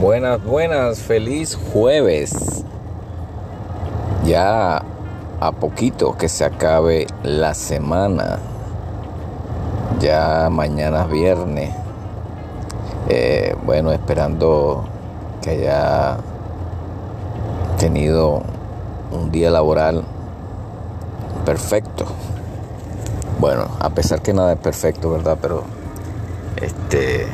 Buenas, buenas, feliz jueves. Ya a poquito que se acabe la semana. Ya mañana es viernes. Eh, bueno, esperando que haya tenido un día laboral perfecto. Bueno, a pesar que nada es perfecto, ¿verdad? Pero este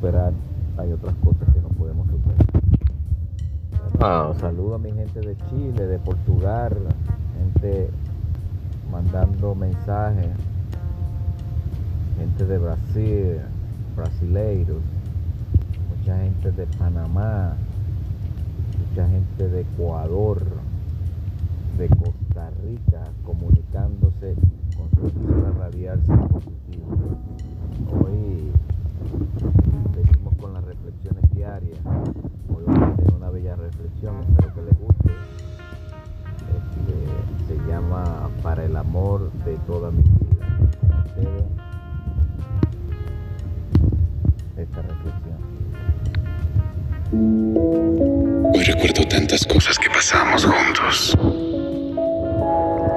superar, hay otras cosas que no podemos superar. Ah, saludo a mi gente de Chile, de Portugal, gente mandando mensajes, gente de Brasil, brasileiros, mucha gente de Panamá, mucha gente de Ecuador, de Costa Rica, comunicándose con su radial positivo. Hoy Seguimos con las reflexiones diarias. Hoy vamos a tener una bella reflexión, espero que les guste. Este, se llama Para el amor de toda mi vida. Esta reflexión. Hoy recuerdo tantas cosas que pasamos juntos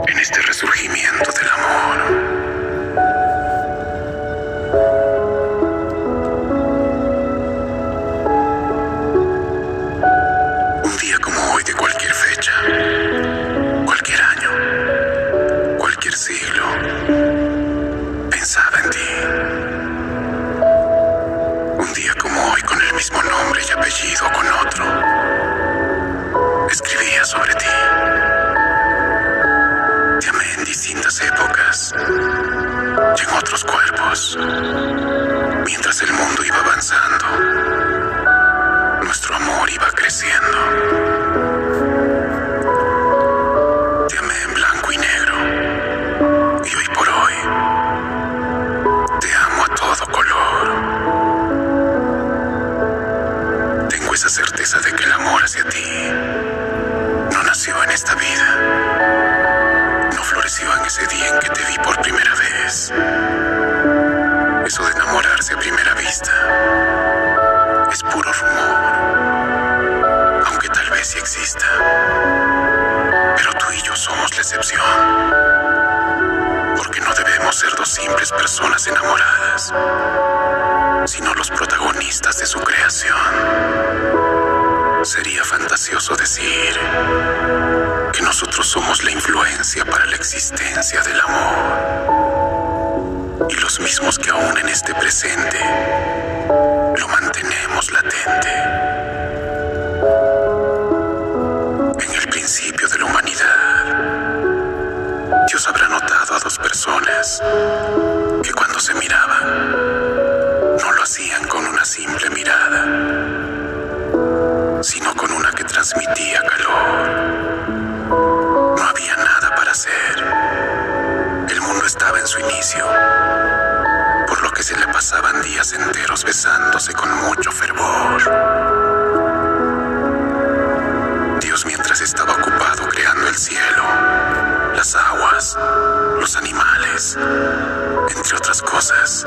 en este resurgimiento del amor. Eso de enamorarse a primera vista es puro rumor, aunque tal vez sí exista. Pero tú y yo somos la excepción, porque no debemos ser dos simples personas enamoradas, sino los protagonistas de su creación. Sería fantasioso decir que nosotros somos la influencia para la existencia del amor y los mismos que aún en este presente lo mantenemos latente. En el principio de la humanidad, Dios habrá notado a dos personas que cuando se miraban, no lo hacían con una simple mirada, sino con una que transmitía calor. Pasaban días enteros besándose con mucho fervor. Dios mientras estaba ocupado creando el cielo, las aguas, los animales, entre otras cosas,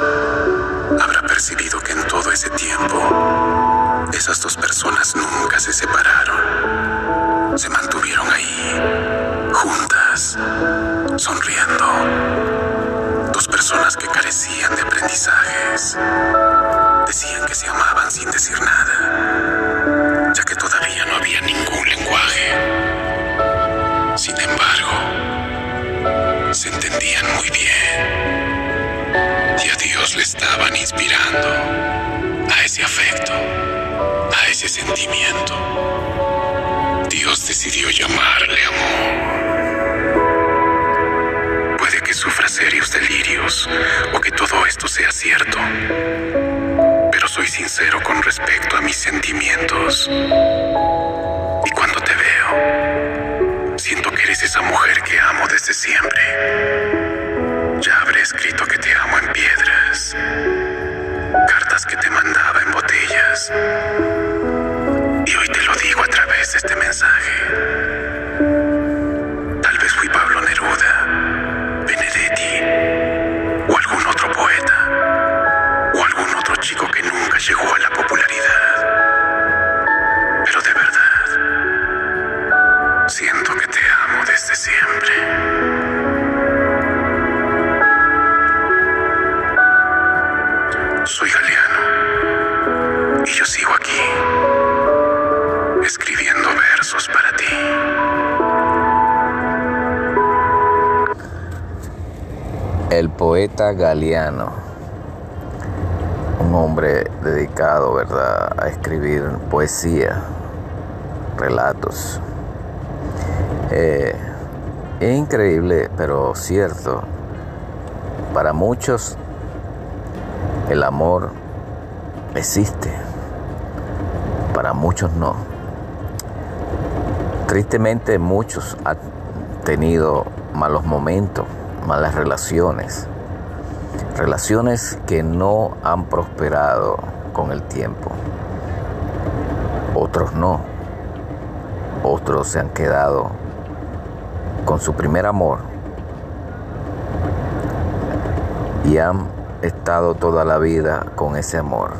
habrá percibido que en todo ese tiempo esas dos personas nunca se separaron. Se mantuvieron ahí, juntas, sonriendo dos personas que carecían de aprendizajes. Decían que se amaban sin decir nada, ya que todavía no había ningún lenguaje. Sin embargo, se entendían muy bien y a Dios le estaban inspirando a ese afecto, a ese sentimiento. Dios decidió llamarle amor sufra serios delirios o que todo esto sea cierto. Pero soy sincero con respecto a mis sentimientos. Y cuando te veo, siento que eres esa mujer que amo desde siempre. Ya habré escrito que te amo en piedras, cartas que te mandaba en botellas. Y hoy te lo digo a través de este mensaje. Poeta Galeano, un hombre dedicado, ¿verdad?, a escribir poesía, relatos. Eh, es increíble, pero cierto. Para muchos, el amor existe. Para muchos no. Tristemente, muchos han tenido malos momentos malas relaciones, relaciones que no han prosperado con el tiempo. Otros no. Otros se han quedado con su primer amor y han estado toda la vida con ese amor.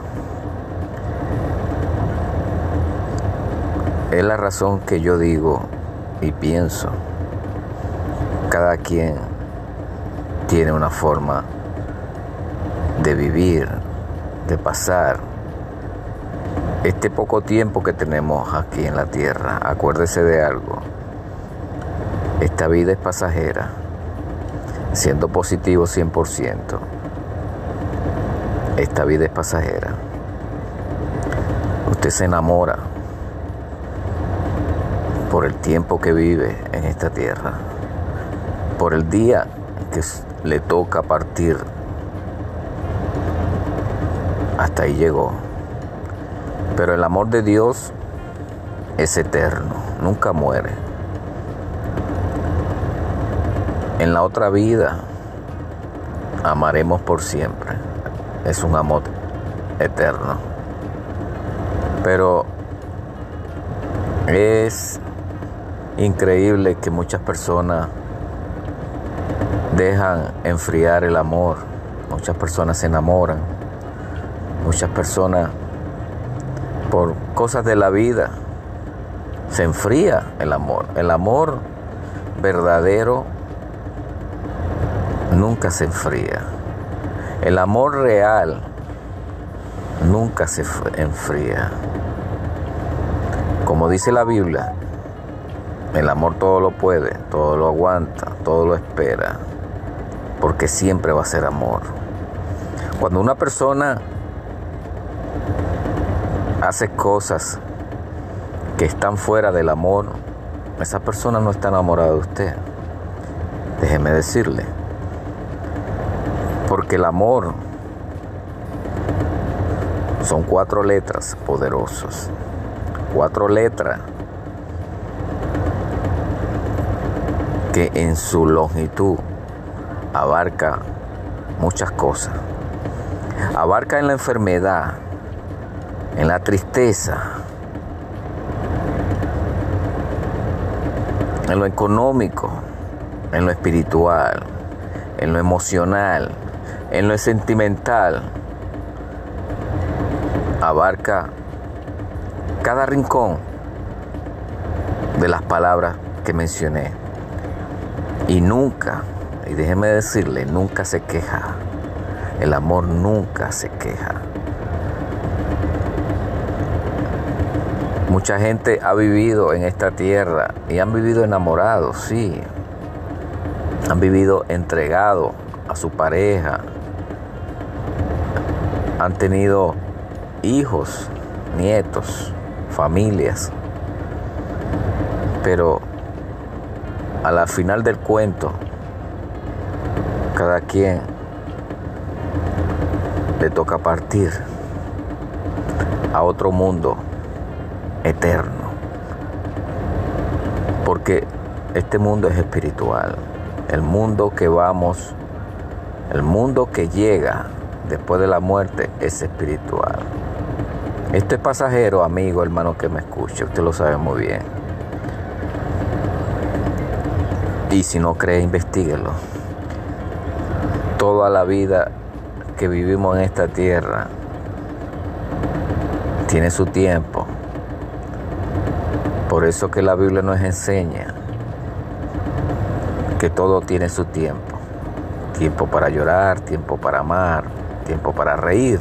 Es la razón que yo digo y pienso. Cada quien tiene una forma de vivir, de pasar este poco tiempo que tenemos aquí en la tierra. Acuérdese de algo. Esta vida es pasajera, siendo positivo 100%. Esta vida es pasajera. Usted se enamora por el tiempo que vive en esta tierra, por el día que le toca partir. Hasta ahí llegó. Pero el amor de Dios es eterno, nunca muere. En la otra vida amaremos por siempre. Es un amor eterno. Pero es increíble que muchas personas dejan enfriar el amor. Muchas personas se enamoran. Muchas personas, por cosas de la vida, se enfría el amor. El amor verdadero nunca se enfría. El amor real nunca se enfría. Como dice la Biblia, el amor todo lo puede, todo lo aguanta, todo lo espera porque siempre va a ser amor. Cuando una persona hace cosas que están fuera del amor, esa persona no está enamorada de usted. Déjeme decirle. Porque el amor son cuatro letras poderosos. Cuatro letras que en su longitud abarca muchas cosas. Abarca en la enfermedad, en la tristeza, en lo económico, en lo espiritual, en lo emocional, en lo sentimental. Abarca cada rincón de las palabras que mencioné. Y nunca y déjeme decirle, nunca se queja. El amor nunca se queja. Mucha gente ha vivido en esta tierra y han vivido enamorados, sí. Han vivido entregados a su pareja. Han tenido hijos, nietos, familias. Pero a la final del cuento, cada quien le toca partir a otro mundo eterno. Porque este mundo es espiritual. El mundo que vamos, el mundo que llega después de la muerte es espiritual. Esto es pasajero, amigo, hermano que me escuche. Usted lo sabe muy bien. Y si no cree, investiguelo toda la vida que vivimos en esta tierra tiene su tiempo. Por eso que la Biblia nos enseña que todo tiene su tiempo. Tiempo para llorar, tiempo para amar, tiempo para reír.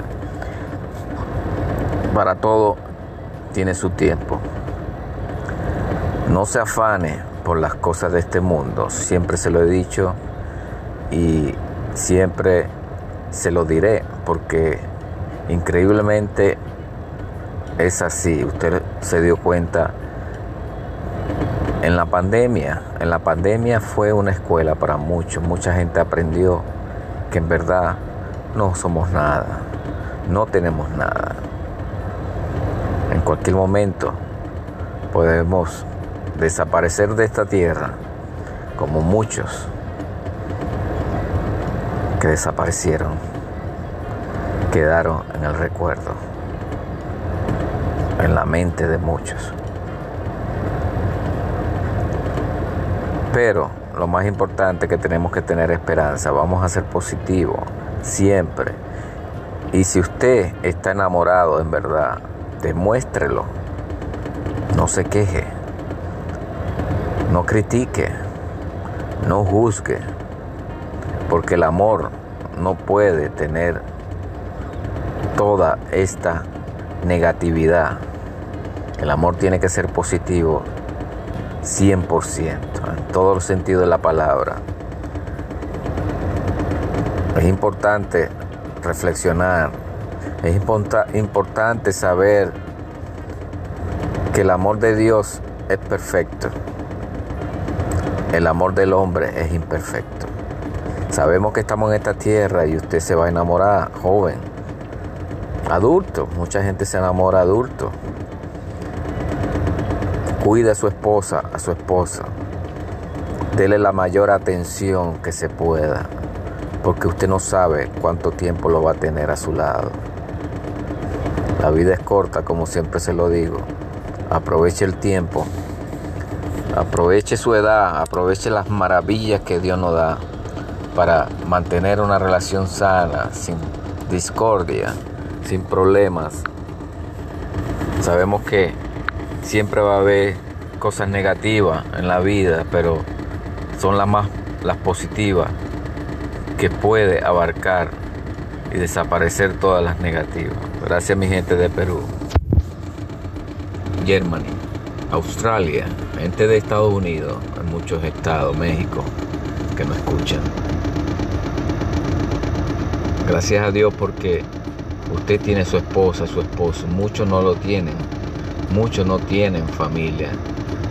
Para todo tiene su tiempo. No se afane por las cosas de este mundo, siempre se lo he dicho y siempre se lo diré porque increíblemente es así. Usted se dio cuenta en la pandemia. En la pandemia fue una escuela para muchos. Mucha gente aprendió que en verdad no somos nada. No tenemos nada. En cualquier momento podemos desaparecer de esta tierra como muchos que desaparecieron, quedaron en el recuerdo, en la mente de muchos. Pero lo más importante es que tenemos que tener esperanza, vamos a ser positivos siempre. Y si usted está enamorado en verdad, demuéstrelo. No se queje. No critique. No juzgue. Porque el amor no puede tener toda esta negatividad. El amor tiene que ser positivo 100%, en todo el sentido de la palabra. Es importante reflexionar, es importante saber que el amor de Dios es perfecto, el amor del hombre es imperfecto. Sabemos que estamos en esta tierra y usted se va a enamorar joven, adulto, mucha gente se enamora adulto. Cuide a su esposa, a su esposa. Dele la mayor atención que se pueda, porque usted no sabe cuánto tiempo lo va a tener a su lado. La vida es corta, como siempre se lo digo. Aproveche el tiempo, aproveche su edad, aproveche las maravillas que Dios nos da para mantener una relación sana, sin discordia, sin problemas. Sabemos que siempre va a haber cosas negativas en la vida, pero son las más las positivas que puede abarcar y desaparecer todas las negativas. Gracias mi gente de Perú, Germany, Australia, gente de Estados Unidos, en muchos estados, México, que nos escuchan. Gracias a Dios porque usted tiene su esposa, su esposo, muchos no lo tienen Muchos no tienen familia,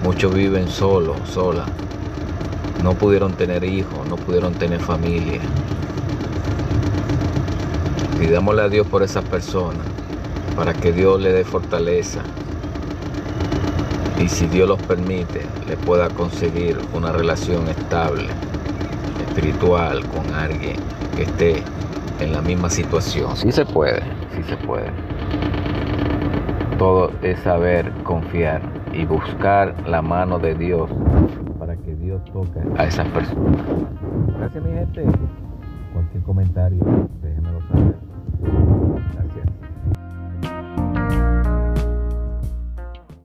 muchos viven solos, sola. No pudieron tener hijos, no pudieron tener familia. Pidámosle a Dios por esas personas, para que Dios le dé fortaleza. Y si Dios los permite, le pueda conseguir una relación estable, espiritual, con alguien que esté en la misma situación. Sí se puede, sí se puede. Todo es saber confiar y buscar la mano de Dios para que Dios toque a esas personas. Gracias mi gente. Cualquier comentario, déjenmelo saber.